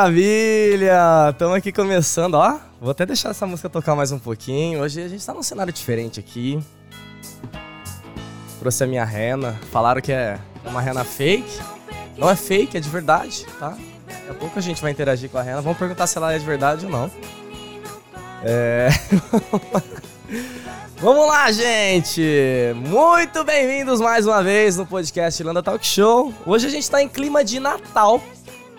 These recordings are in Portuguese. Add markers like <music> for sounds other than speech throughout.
Maravilha! Estamos aqui começando, ó. Vou até deixar essa música tocar mais um pouquinho. Hoje a gente tá num cenário diferente aqui. Trouxe a minha rena. Falaram que é uma rena fake. Não é fake, é de verdade, tá? Daqui a pouco a gente vai interagir com a rena. Vamos perguntar se ela é de verdade ou não. É. <laughs> Vamos lá, gente! Muito bem-vindos mais uma vez no podcast Landa Talk Show. Hoje a gente tá em clima de Natal.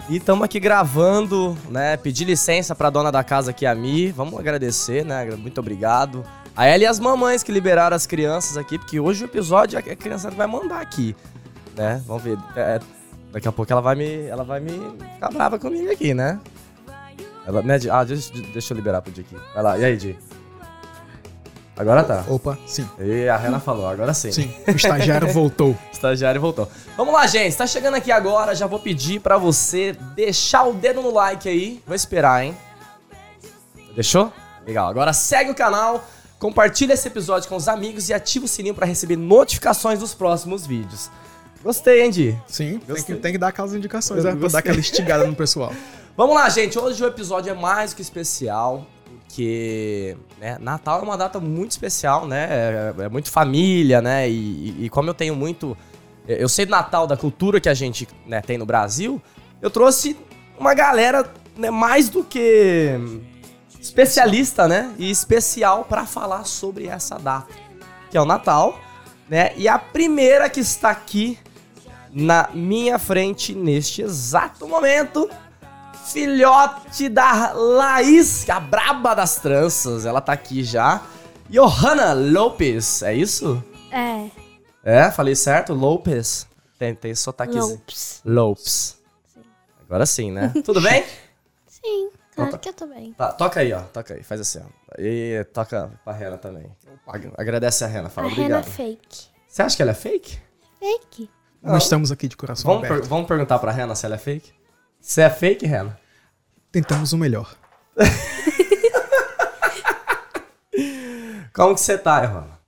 E estamos aqui gravando, né? Pedir licença pra dona da casa aqui, a Mi. Vamos agradecer, né? Muito obrigado. A ela e as mamães que liberaram as crianças aqui, porque hoje o episódio a criança vai mandar aqui, né? Vamos ver. É, daqui a pouco ela vai me, ela vai me ficar brava comigo aqui, né? Ela, né? Ah, deixa, deixa eu liberar pro Di aqui. Vai lá, e aí, Di? Agora tá. Opa, sim. E a Rena falou, agora sim. Sim, o estagiário <laughs> voltou. O estagiário voltou. Vamos lá, gente. Tá chegando aqui agora. Já vou pedir pra você deixar o dedo no like aí. Vou esperar, hein? Deixou? Legal. Agora segue o canal, compartilha esse episódio com os amigos e ativa o sininho pra receber notificações dos próximos vídeos. Gostei, hein, Di? Sim, tem que, tem que dar aquelas indicações, né? Pra dar aquela estigada no pessoal. <laughs> Vamos lá, gente. Hoje o episódio é mais que especial, porque né, Natal é uma data muito especial, né? É, é muito família, né? E, e- como eu tenho muito. Eu sei do Natal, da cultura que a gente né, tem no Brasil, eu trouxe uma galera né, mais do que especialista, né? E especial para falar sobre essa data, que é o Natal, né? E a primeira que está aqui na minha frente neste exato momento filhote da Laís, a braba das tranças. Ela tá aqui já. Johanna Lopes, é isso? É, É, falei certo? Lopes. Tem, tem sotaquezinho. Lopes. Lopes. Agora sim, né? <laughs> Tudo bem? Sim, claro Opa. que eu tô bem. Tá, toca aí, ó. Toca aí, faz assim, ó. E toca pra Rena também. Ag- Agradece a Rena, fala a rena obrigado. fake. Você acha que ela é fake? Fake? Não. Nós estamos aqui de coração Vamos, per- aberto. vamos perguntar pra Rena se ela é fake? Você é fake, Rena? Tentamos o melhor. <laughs> Como que você tá, Johanna?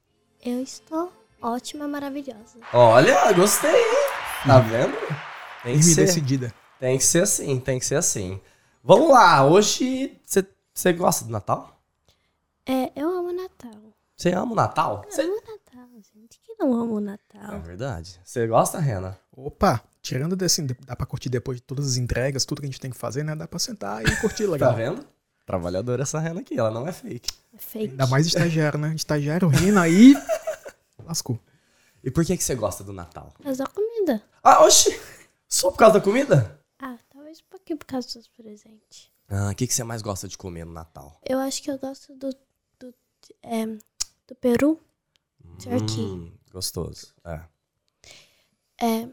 Eu estou ótima, maravilhosa. Olha, gostei, hein? Tá vendo? Tem que ser. decidida. Tem que ser assim, tem que ser assim. Vamos lá, hoje você- você gosta do Natal? É, eu amo Natal. Você ama o Natal? Eu Cê- amo Natal, gente. Que não amo É Natal. verdade. Você gosta, Rena? Opa, tirando desse, dá pra curtir depois de todas as entregas, tudo que a gente tem que fazer, né? Dá pra sentar e curtir <laughs> Tá legal. vendo? Trabalhadora essa Rena aqui, ela não é fake. É fake. Ainda mais estagiário, né? Estagiário rindo aí. <laughs> Lascou. E por que, que você gosta do Natal? Mas da comida. Ah, oxi! Só por causa da comida? Ah, talvez um pouquinho por causa dos presentes. Ah, o que, que você mais gosta de comer no Natal? Eu acho que eu gosto do. do. É, do Peru. Turkey. Hum, gostoso. É. É.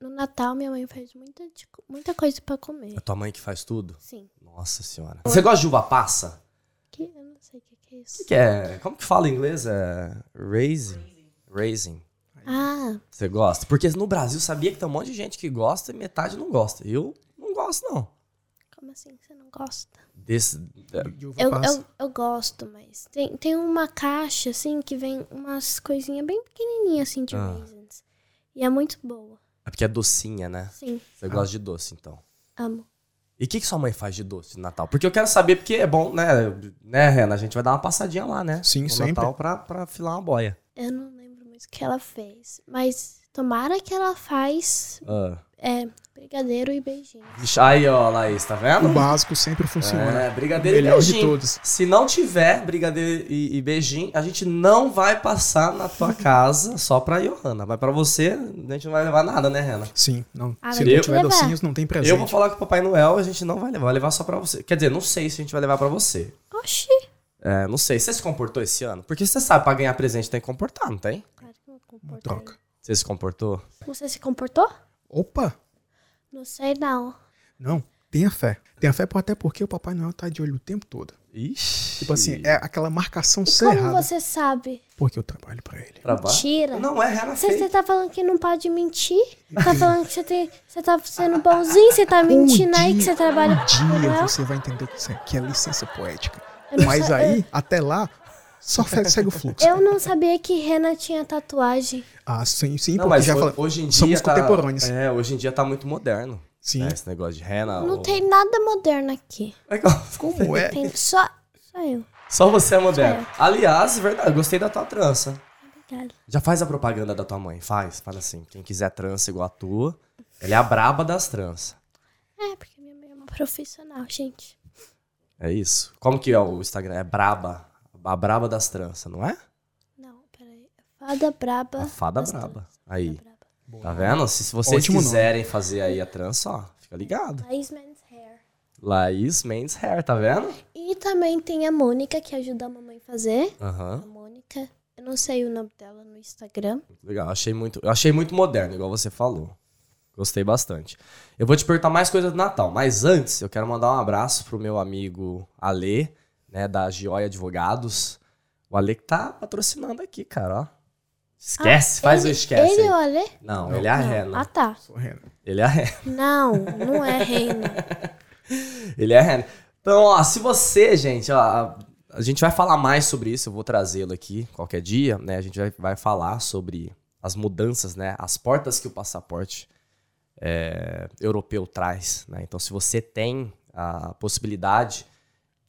No Natal, minha mãe faz muita, de- muita coisa pra comer. É tua mãe que faz tudo? Sim. Nossa senhora. Você gosta de uva passa? Que, eu não sei o que, que é isso. O que é? Como que fala em inglês? É raisin? Raisin. Ah, Você gosta? Porque no Brasil sabia que tem um monte de gente que gosta e metade não gosta. Eu não gosto, não. como assim você não gosta? Desse. é, De uva Eu, passa. eu, eu gosto, mas tem, tem uma caixa, assim, que vem umas coisinhas bem pequenininhas, assim, de Ah. raisins. E é muito boa. É porque é docinha, né? Sim, Você gosta de doce, então. amo. E o que, que sua mãe faz de doce no Natal? Porque eu quero saber, porque é bom, né? Né, Rena? A gente vai dar uma passadinha lá, né? Sim, no sempre. Natal pra, pra filar uma boia. Eu não lembro muito o que ela fez. Mas tomara que ela faz Ah. É, brigadeiro e beijinho. Aí, ó, Laís, tá vendo? O básico sempre funciona. É, brigadeiro e Melhor de beijinho. todos. Se não tiver brigadeiro e, e beijinho, a gente não vai passar na tua <laughs> casa só pra Johanna. Mas pra você, a gente não vai levar nada, né, Rena? Sim, não. Ah, Se vai não tiver docinhos, não tem presente. Eu vou falar com o Papai Noel, a gente não vai levar, vai levar só pra você. Quer dizer, não sei se a gente vai levar pra você. Oxi! É, não sei. Você se comportou esse ano? Porque você sabe, pra ganhar presente tem que comportar, não tem? Claro que eu me comportei. Troca. Você se comportou? Você se comportou? Opa! Não sei, não. Não, tenha fé. Tenha fé até porque o Papai Noel tá de olho o tempo todo. Ixi. Tipo assim, é aquela marcação E cerrada. como você sabe? Porque eu trabalho pra ele. Trabalho? Mentira. Não, é Você, você tá falando que não pode mentir? Tá falando que você, tem, você tá sendo bonzinho? Você tá mentindo aí que você trabalha um dia Noel? você vai entender que isso é, que é licença poética. Eu Mas sa- aí, até lá, só segue o fluxo. Eu não sabia que Rena tinha tatuagem. Ah, sim, sim, Não, porque mas já ho- fala, hoje em dia somos tá, contemporâneos. É, hoje em dia tá muito moderno. Sim. né? Esse negócio de rena. Não ou- tem nada moderno aqui. Como <laughs> é? Tem só, só eu. Só você é moderno. Só Aliás, verdade, gostei da tua trança. Obrigada. Já faz a propaganda da tua mãe, faz. Fala assim, quem quiser trança igual a tua, ela é a braba das tranças. É, porque minha mãe é uma profissional, gente. É isso. Como que é o Instagram? É braba. A braba das tranças, não é? Não, peraí. Fada braba. A fada braba. tranças. Aí. Fada braba. Tá vendo? Se, se vocês Ótimo nome. quiserem fazer aí a trança, ó, fica ligado. Laís Men's Hair. Laís Men's Hair, tá vendo? E também tem a Mônica, que ajuda a mamãe a fazer. Aham. A Mônica. Eu não sei o nome dela no Instagram. Legal, achei muito, eu achei muito moderno, igual você falou. Gostei bastante. Eu vou te perguntar mais coisas do Natal, mas antes eu quero mandar um abraço pro meu amigo Ale, né, da Gioia Advogados. O Ale que tá patrocinando aqui, cara, ó. Esquece, faz o ele, esquece. Ele aí. ou a Lê? Não, ele é a Não. Rena. Ah, tá. Sou Rena. Ele é a Rena. Não, não é reina. <laughs> Ele é a Rena. Então, ó, se você, gente, ó, a, a gente vai falar mais sobre isso, eu vou trazê-lo aqui qualquer dia, né? A gente vai, vai falar sobre as mudanças, né? As portas que o passaporte é, europeu traz, né? Então, se você tem a possibilidade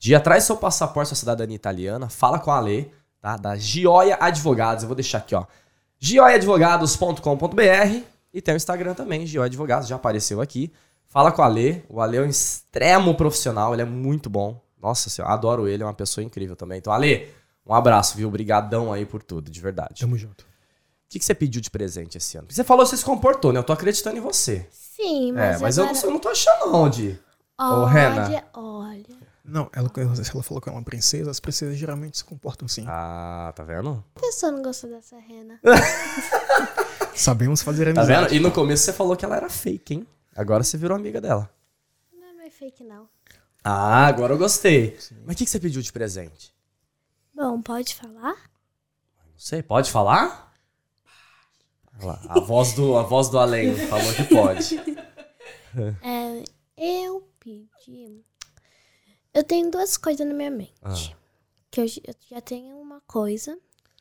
de ir atrás seu passaporte, sua cidadania italiana, fala com a Lê, tá? Da Gioia Advogados. Eu vou deixar aqui, ó. gioiadvogados.com.br e tem o Instagram também, Gioia Advogados, já apareceu aqui. Fala com o Ale. O Ale é um extremo profissional, ele é muito bom. Nossa senhora, adoro ele, é uma pessoa incrível também. Então, Ale, um abraço, viu? Obrigadão aí por tudo, de verdade. O Tamo junto. que, que você pediu de presente esse ano? Porque Você falou que você se comportou, né? Eu tô acreditando em você. Sim, é, mas mas eu, agora... não, eu não tô achando onde. Ô, Rena. Olha, olha. Não, ela, ela falou que é uma princesa, as princesas geralmente se comportam assim. Ah, tá vendo? A pessoa não gostou dessa rena. <laughs> Sabemos fazer Tá amizade. vendo? E no começo você falou que ela era fake, hein? Agora você virou amiga dela. Não é mais fake, não. Ah, agora eu gostei. Mas o que, que você pediu de presente? Bom, pode falar? Não sei, pode falar? Lá, a voz do, a voz do além falou que pode. <laughs> É, eu pedi... Eu tenho duas coisas na minha mente. Ah. Que eu, eu já tenho uma coisa,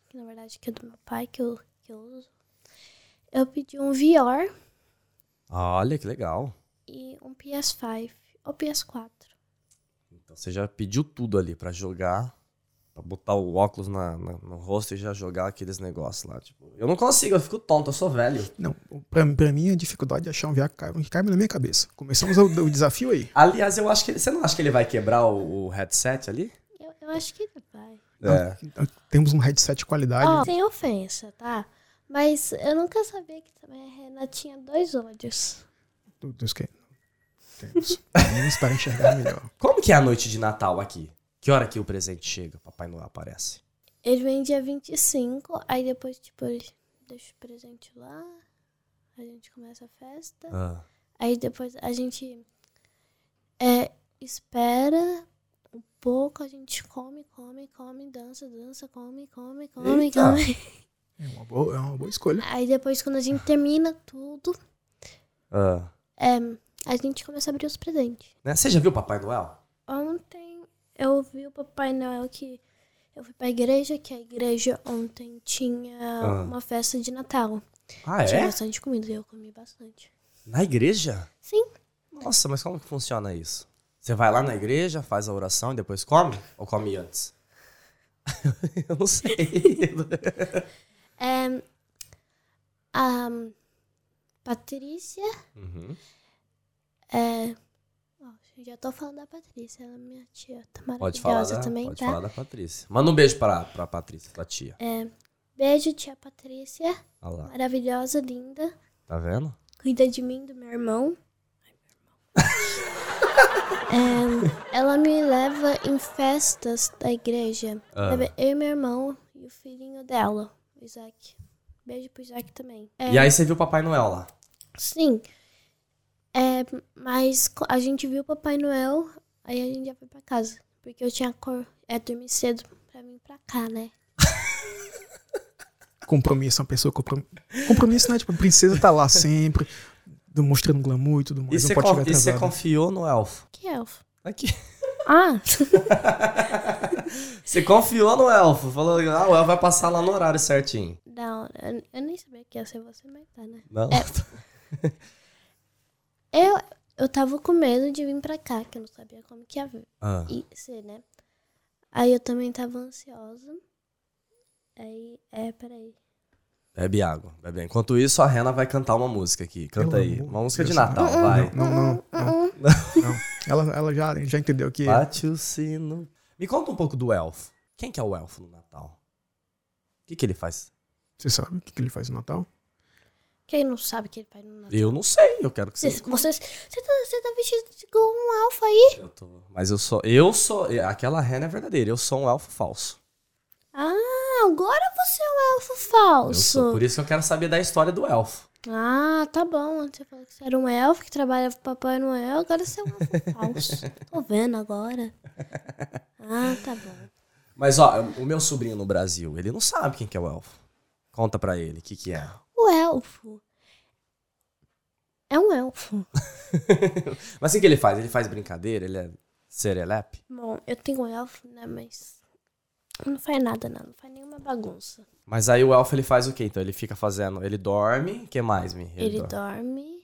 que na verdade que é do meu pai, que eu, que eu uso. Eu pedi um VR Olha que legal. e um PS5 ou PS4. Então você já pediu tudo ali pra jogar, pra botar o óculos na, na- no rosto e já jogar aqueles negócios lá. Tipo, eu não consigo, eu fico tonto, eu sou velho. Não, pra, pra mim a dificuldade de achar um VR que caiba, que caiba na minha cabeça. Começamos o, o desafio aí. Aliás, eu acho que você não acha que ele vai quebrar o, o headset ali? Eu, eu acho que vai. É. Então, Temos um headset de qualidade. Ó, sem ofensa, tá? Mas eu nunca sabia que também a Rena tinha dois olhos. Do- dos que temos. Temos para enxergar melhor. Como que é a noite de Natal aqui? Que hora que o presente chega? Papai Noel aparece. Ele vem dia 25, aí depois, tipo, ele deixa o presente lá, a gente começa a festa. Ah. Aí depois a gente é, espera um pouco, a gente come, come, come, dança, dança, come, come, come, Eita. come. É uma boa, é uma boa escolha. Aí depois, quando a gente termina tudo, Ah. é, a gente começa a abrir os presentes. Né? Você já viu o Papai Noel? Ontem eu vi o Papai Noel que eu fui pra igreja, que a igreja ontem tinha Ah. uma festa de Natal. Ah, Tinha é? bastante comida e eu comi bastante. Na igreja? Sim. Nossa, mas como que funciona isso? Você vai lá na igreja, faz a oração e depois come? Ou come antes? <laughs> eu não sei. <laughs> É, a Patrícia Uhum. é. Ó, já tô falando da Patrícia, ela é minha tia. Tá Pode falar, maravilhosa da, também, pode tá? falar da Patrícia. Manda um beijo pra, pra Patrícia, tua tia. É, beijo, tia Patrícia. Olha lá. Maravilhosa, linda. Tá vendo? Cuida de mim, do meu irmão. <laughs> É, ela me leva em festas da igreja. Ah. Eu e meu irmão e o filhinho dela, o Isaac. Beijo pro Isaac também. É, E aí você viu o Papai Noel lá? Sim. É, mas a gente viu o Papai Noel, aí a gente já foi pra casa. Porque eu tinha cor, é, dormir cedo pra vir pra cá, né? <laughs> Compromisso, uma pessoa comprom... compromisso, né? Tipo, a princesa tá lá sempre, mostrando glamour e tudo mais. E você, con- e confiou no elfo? Que elfo? Aqui. Ah! <laughs> Você confiou no elfo. Falou, ah, o elfo vai passar lá no horário certinho. Não, eu, eu nem sabia que ia ser você, mas tá, né? Não? <laughs> Eu, eu tava com medo de vir pra cá, que eu não sabia como que ia Ah, i- ser, né? Aí eu também tava ansiosa. Aí, é, peraí. bebe água, bebe. Enquanto isso, a Rena vai cantar uma música aqui. Canta Pelo aí. amor Uma música de. Natal, Não, vai. Não, não, não. <laughs> não. Ela, ela já, já entendeu que. Bate o sino. Me conta um pouco do elfo. Quem que é o elfo no Natal? O que, que ele faz? Você sabe o que, que ele faz no Natal? Quem não sabe que ele faz no Natal? Eu não sei, eu quero que Você, vocês você, você, tá, você tá vestido igual um alfa aí? Eu tô- Mas eu sou. Eu sou. Aquela rena é verdadeira. Eu sou um elfo falso. Ah, agora você é um elfo Eu falso. sou. Por isso que eu quero saber da história do elfo. Ah, tá bom. Você falou que você era um elfo que trabalhava pro Papai Noel, agora você é um elfo <laughs> falso. Tô vendo agora. Ah, tá bom. Mas ó, o meu sobrinho no Brasil, ele não sabe quem que é o elfo. Conta pra ele o que, que é. O elfo é um elfo. <laughs> Mas o que ele faz? Ele faz brincadeira? Ele é serelepe? Bom, eu tenho um elfo, né, mas não faz nada, não. Não faz nenhuma bagunça. Mas aí o elfo ele faz o quê? Então ele fica fazendo. Ele dorme. O que mais, Mi? Ele, dorme. dorme.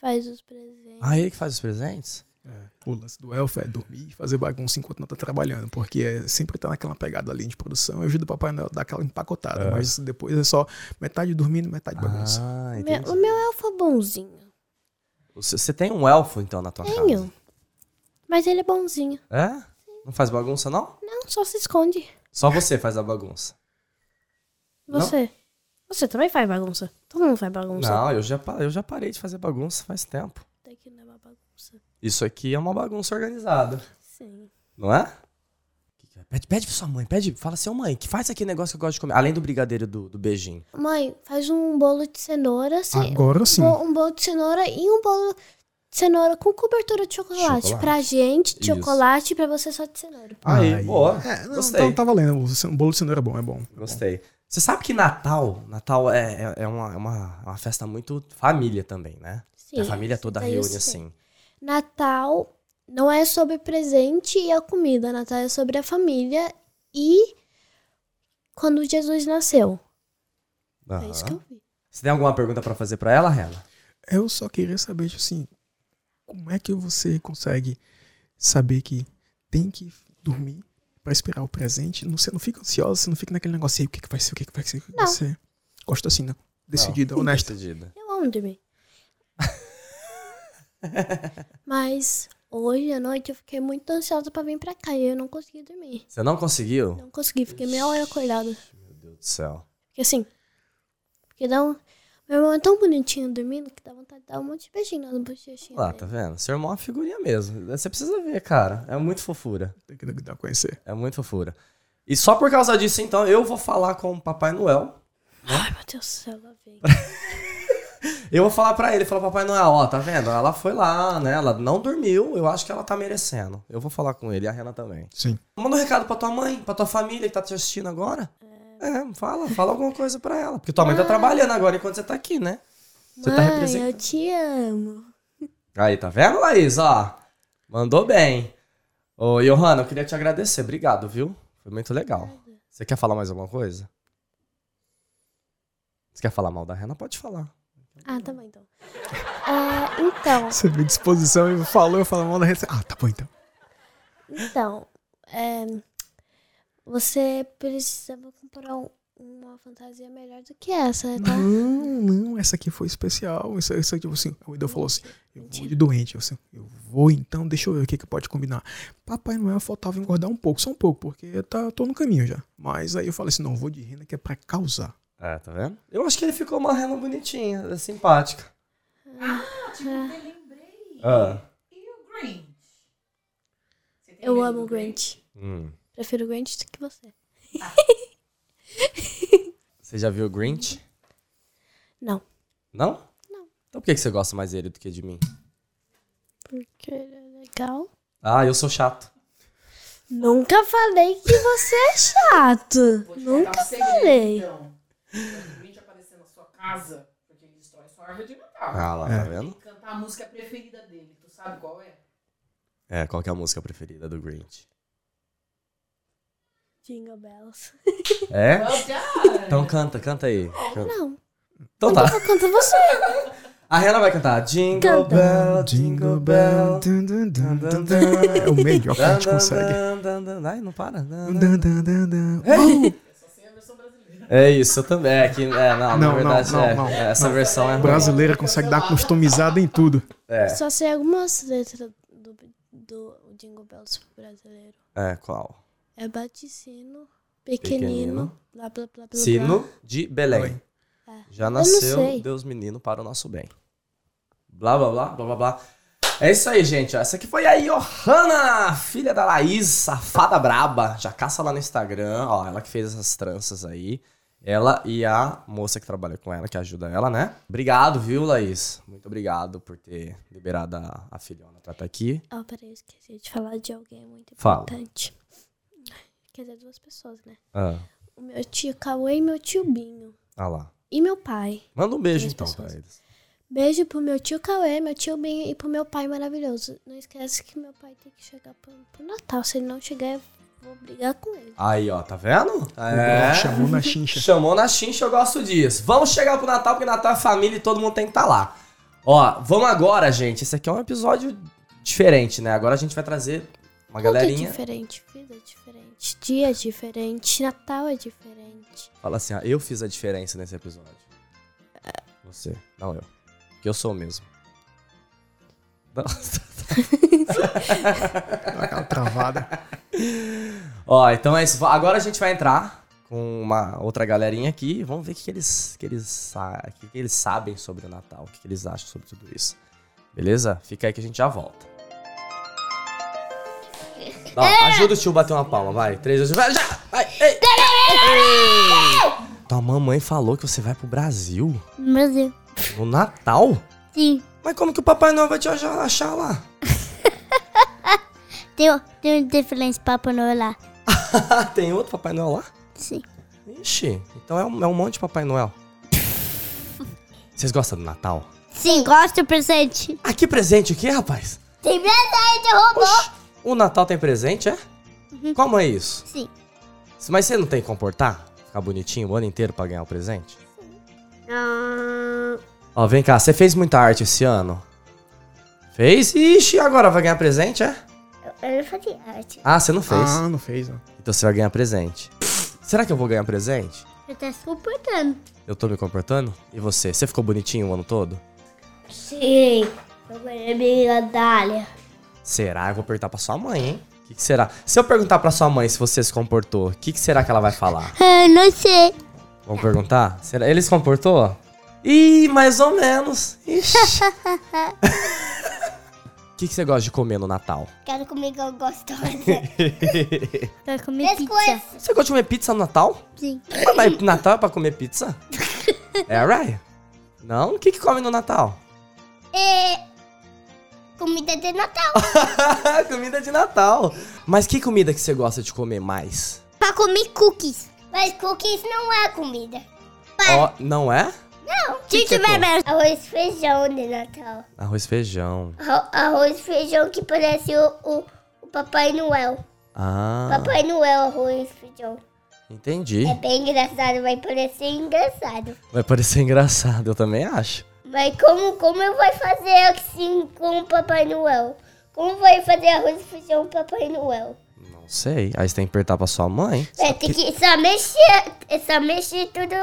Faz os presentes. Ah, ele que faz os presentes? O lance do elfo é dormir e fazer bagunça enquanto não tá trabalhando, porque é, sempre tá naquela pegada ali de produção. Eu ajudo o Papai a dar aquela empacotada, mas depois é só metade dormindo, metade bagunça. Ah, O meu, entendi. o meu elfo é bonzinho. Você você tem um elfo, então, na tua Tenho. casa? Mas ele é bonzinho. É? Não faz bagunça, não? Não, só se esconde. Só você faz a bagunça. Não? Você. Você também faz bagunça. Todo mundo faz bagunça. Não, eu já, eu já parei de fazer bagunça faz tempo. Daqui não é uma bagunça. Isso aqui é uma bagunça organizada, Sim. não é? Pede, pede pra sua mãe, pede, fala assim, ô mãe, que faz aquele negócio que eu gosto de comer. Além do brigadeiro do, do beijinho. Mãe, faz um bolo de cenoura. sem- Agora sim. Um, um bolo de cenoura e um bolo de cenoura com cobertura de chocolate. Chocolate. Pra gente, de Isso. chocolate, pra você só de cenoura. Aí, boa. É, não, Gostei. tá, tá valendo. O o bolo de cenoura é bom, é bom. Gostei. Você sabe que Natal, Natal é, é, é uma, é uma, é uma festa muito família também, né? Sim, a família toda reúne sei. assim. Natal não é sobre presente e a comida. Natal é sobre a família e quando Jesus nasceu. É isso que eu vi. Você tem alguma pergunta pra fazer pra ela, Rena? Eu só queria saber, tipo assim, como é que você consegue saber que tem que dormir pra esperar o presente? Não, você não fica ansiosa, você não fica naquele negócio aí, o que, que vai ser, o que, que vai ser, o que, que vai Não. ser. Gosta assim, né? Decidida, Não, honesta. Decidida. Eu amo dormir. Mas hoje à noite eu fiquei muito ansiosa pra vir pra cá e eu não consegui dormir. Você não conseguiu? Não consegui, fiquei meia hora acordada. Meu Deus do céu. Porque assim, porque dá um... Meu irmão é tão bonitinho dormindo que dá vontade de dar um monte de beijinho nas bochechinhas Lá, dele. tá vendo? Seu irmão é uma figurinha mesmo. Você precisa ver, cara. É muito fofura. Tem que dar a conhecer. É muito fofura. E só por causa disso, então, eu vou falar com o Papai Noel. Ai, meu Deus do céu, lá vem. <laughs> Eu vou falar pra ele, falar, Papai Noel, ó, tá vendo? Ela foi lá, né? Ela não dormiu, eu acho que ela tá merecendo. Eu vou falar com ele, e a Rena também. Sim. Manda um recado pra tua mãe, pra tua família que tá te assistindo agora. É, fala, fala alguma coisa pra ela. Porque tua mãe tá trabalhando agora enquanto você tá aqui, né? Você tá Mãe, representando. eu te amo. Aí, tá vendo, Laís? Ó, mandou bem. Ô, Johanna, eu queria te agradecer. Obrigado, viu? Foi muito legal. Você quer falar mais alguma coisa? Você quer falar mal da Rena? Pode falar. Ah, tá bom então. É, então, Você viu disposição e falou, eu falo mal da receita. Ah, tá bom então. então, é, você precisava comprar um- uma fantasia melhor do que essa, tá? Não, não, essa aqui foi especial. Isso, isso aqui, tipo assim, o Idol falou assim: eu vou de doente. Eu, assim, eu vou então, deixa eu ver o que, que pode combinar. Papai Noel faltava engordar um pouco, só um pouco, porque eu tá, tô no caminho já. Mas aí eu falei assim: não, eu vou de renda que é pra causar. É, tá vendo? Eu acho que ele ficou uma Rena bonitinha, é simpática. Tipo, eu lembrei. Ah. E o Grinch? Eu amo o Grinch. Hum. Prefiro o Grinch do que você. <laughs> Você já viu o Grinch? Não. Não? Não. Então por que que você gosta mais dele do que de mim? Porque ele é legal. Ah, eu sou chato. Nunca falei que você é chato. Vou te Nunca um falei. Então. Grinch aparecer na sua casa, porque ele destrói sua árvore de Natal. Ah lá, É. tá Tem vendo? que cantar a música preferida dele. Tu sabe qual é? É, qual que é a música preferida do Grinch? Jingle Bells. É? Então canta, canta aí. Canta. Não. Então tá. Canta você. A Rihanna vai cantar Jingle Canta. Bell, Jingle Bell. Dun, dun, dun, dun, dun. É o melhor que a gente consegue. Ai, não para. Dun, dun. Dun, dun. Oh, É isso, eu também. É que, é, não, na Não, verdade, não, é, não, não. é, essa versão é. brasileira consegue dar customizada em tudo. É, Só sei algumas letras do, do Jingle Bells brasileiro. é, qual? É baticino, pequenino, Pequenino. blá blá blá blá. Sino de Belém. Oi. Já não nasceu. Deus menino para o nosso bem. Blá, blá, blá, blá, blá, blá. É isso aí, gente. Essa aqui foi a Johanna, filha da Laís, safada braba. Já caça lá no Instagram, ó. Ela que fez essas tranças aí. Ela e a moça que trabalha com ela, que ajuda ela, né? Obrigado, viu, Laís? Muito obrigado por ter liberado a, a filhona pra estar aqui. Ah, peraí, eu esqueci de falar de alguém muito Fala. importante. Quer dizer, duas pessoas, né? Ah, O meu tio Cauê e meu tio Binho. ah lá. E meu pai. Manda um beijo, então, pessoas. pra eles. Beijo pro meu tio Cauê, meu tio Binho e pro meu pai maravilhoso. Não esquece que meu pai tem que chegar pro, pro Natal. Se ele não chegar, vou brigar com ele. Aí, ó, tá vendo? É. Chamou na chincha. Chamou na chincha, eu gosto disso. Vamos chegar pro Natal, porque Natal é família e todo mundo tem que estar lá. Ó, vamos agora, gente. Esse aqui é um episódio diferente, né? Agora a gente vai trazer uma Tudo é galerinha. diferente, vida é diferente, dia é diferente, Natal é diferente. Fala assim, ó, eu fiz a diferença nesse episódio. Você, não eu. Porque eu sou o mesmo. Nossa. Dá <laughs> Aquela travada. Ó, então é isso. Agora a gente vai entrar com uma outra galerinha aqui. Vamos ver o que, que eles, que, eles, que, que eles sabem sobre o Natal. O que, que eles acham sobre tudo isso. Beleza? Fica aí que a gente já volta. Ó, ajuda o tio a bater uma palma, vai. Três vezes. Vai, já! Vai! Ei! Ei! Tua mamãe falou que você vai pro Brasil Brasil. no Natal? Sim. Mas como que o Papai Noel vai te achar, achar lá? <laughs> Tem, tem um diferente Papai Noel lá. <laughs> Tem outro Papai Noel lá? Sim. Ixi, então é um, é um monte de Papai Noel. Vocês gostam do Natal? Sim, gosto do presente. Ah, que presente o quê, rapaz? Tem presente, robô. Oxi, o Natal tem presente, é? Como é isso? Sim. Mas você não tem que comportar? Ficar bonitinho o ano inteiro pra ganhar o presente? Ah, Ó, vem cá, você fez muita arte esse ano? Fez? Ixi, agora vai ganhar presente, é? Eu não fazia arte. Ah, você não fez. Ah, não fez, ó. Então você vai ganhar presente. Será que eu vou ganhar presente? Eu tô se comportando. Eu tô me comportando? E você? Você ficou bonitinho o ano todo? Sim. Eu ganhei minha medalha. Será? Eu vou perguntar pra sua mãe, hein? O que, que será? Se eu perguntar pra sua mãe se você se comportou, o que, que será que ela vai falar? <laughs> Ah, não sei. Vamos perguntar? Será? Ele se comportou? Ih, mais ou menos. Ixi. <laughs> O que, que você gosta de comer no Natal? Quero comer que eu gostosa. <laughs> Quero comer pizza. Você gosta de comer pizza no Natal? Sim. Ah, Mas Natal é pra comer pizza? <laughs> É, Ryan? Não? O que, que come no Natal? É... Comida de Natal. <laughs> comida de Natal. Mas que comida que você gosta de comer mais? pra comer cookies. Mas cookies não é comida. Ó, não é? Não. Que que tiver como? mesmo. Arroz e feijão de Natal. Arroz e feijão. Arro- Arroz e feijão que parece o, o, o Papai Noel. Ah, Papai Noel, arroz e feijão. entendi. É bem engraçado, vai parecer engraçado. Vai parecer <laughs> engraçado, eu também acho. Mas como, como eu vou fazer assim com o Papai Noel? Como vai fazer arroz e feijão com o Papai Noel? Não sei. Aí você tem que apertar pra sua mãe. É, tem que só mexer, só mexer tudo,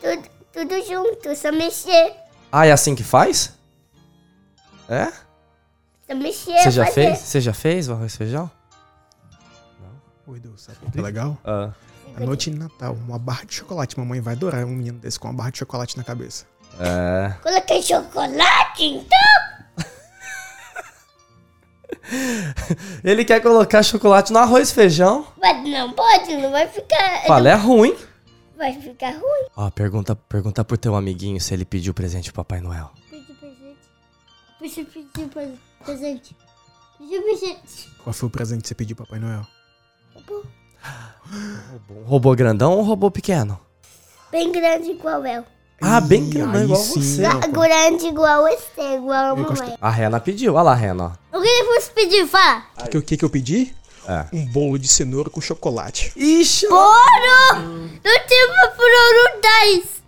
tudo, tudo junto, só mexer. Ah, é assim que faz? É? Só mexer, Você já fazer. fez? Você já fez o arroz e feijão? Oi, Deus, sabe o que é legal? Ah. A noite de Natal, uma barra de chocolate. Mamãe vai adorar um menino desse com uma barra de chocolate na cabeça. É. Coloquei chocolate, então. <laughs> Ele quer colocar chocolate no arroz e feijão. Mas não pode, não vai ficar. Fala, é ruim. Vai ficar ruim. Ó, pergunta, pergunta pro teu amiguinho se ele pediu presente pro Papai Noel. Pedi presente. Pedi, pedi presente. Pedi presente. Qual foi o presente que você pediu, Papai Noel? Um robô grandão ou um robô pequeno? Bem grande igual eu. Ah, bem aí igual sim, você. pô. Grande igual você, igual a Eu mamãe. A Rena pediu. Olha lá, a Rena, ó. O que você pediu? Fala. O que, o que que eu pedi? É. Um bolo de cenoura com chocolate. Ixi, Ouro! Não tem uma por ouro 10.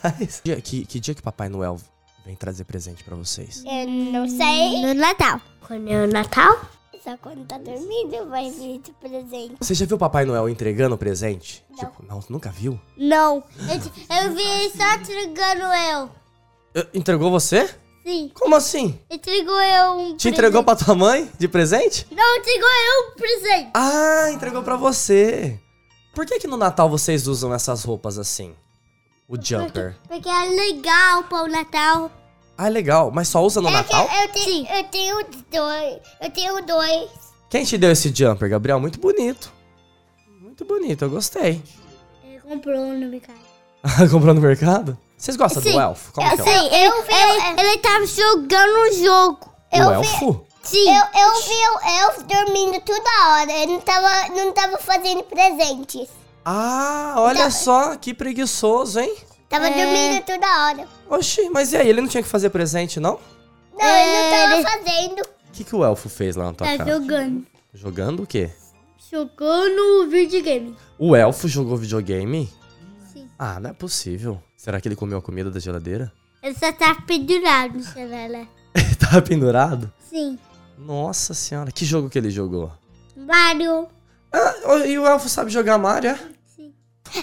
Traz. Que, que, que dia que Papai Noel vem trazer presente pra vocês? Eu não sei. No Natal. Quando é o Natal? Só quando tá dormindo vai vir de presente. Você já viu o Papai Noel entregando presente? Não. Tipo, não, nunca viu? Não. Eu, eu vi ele só entregando eu. Entregou você? Sim. Como assim? Entregou eu um Te entregou pra tua mãe de presente? Não, entregou eu um presente. Ah, entregou pra você. Por que que no Natal vocês usam essas roupas assim? O jumper. Porque é legal para o Natal. Ah, legal. Mas só usa no Natal? Eu, tenho, eu tenho dois. Eu tenho dois. Quem te deu esse jumper, Gabriel? Muito bonito. Muito bonito, eu gostei. Ele comprou no mercado. <laughs> Comprou no mercado? Vocês gostam do Sim. elfo? Como que é? o- Sim, eu vi. Ele, ele tava jogando um jogo. O elfo? Sim. Eu, eu vi o elfo dormindo toda hora. Ele não tava, não tava fazendo presentes. Ah, olha Tá. só, que preguiçoso, hein? Tava dormindo toda hora. Oxi, mas e aí, ele não tinha que fazer presente, não? O Não, ele não tava fazendo. que, que o elfo fez lá na tua Tá casa? jogando. Jogando o quê? Jogando videogame. O elfo jogou videogame? Sim. Ah, não é possível. Será que ele comeu a comida da geladeira? Ele só tava pendurado no celular. Ele tava pendurado? Sim. Nossa senhora, que jogo que ele jogou? Mario. Ah, e o elfo sabe jogar Mario, é?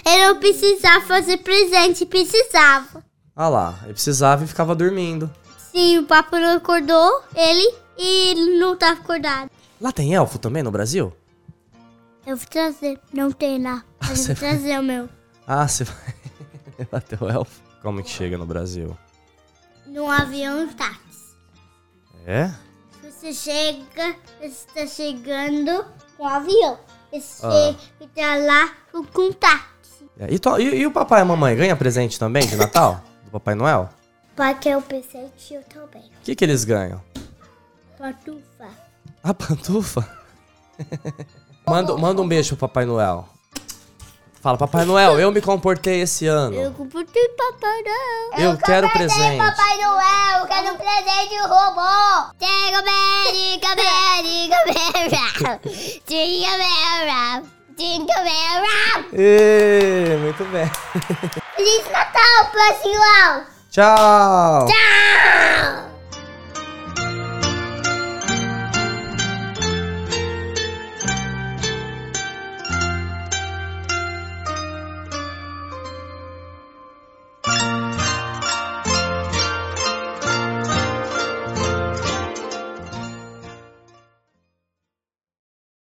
Ele não precisava fazer presente, precisava. Ah lá, ele precisava e ficava dormindo. Sim, o papo não acordou ele e ele não tava acordado. Lá tem elfo também no Brasil? Eu vou trazer. Não tem lá. Mas eu vou trazer o meu. Ah, você vai <laughs> bater o elfo? Como que chega no Brasil? Num avião táxi. É? Você chega, você está chegando com o avião. Você Ah. está lá com o táxi. É, E, to- e- e o papai e a mamãe ganham presente também de Natal? Do Papai Noel? Para que eu presente eu também. O que, que eles ganham? Pantufa. A pantufa? <laughs> manda, manda um beijo pro Papai Noel. Fala, Papai Noel, eu me comportei esse ano. Eu comprei Papai Noel. Eu, quero presente. Papai Noel, eu quero um presente robô. Bem, diga bem. Diga bem, diga bem. Ê, muito bem. Feliz Natal, pessoal. Tchau. Tchau.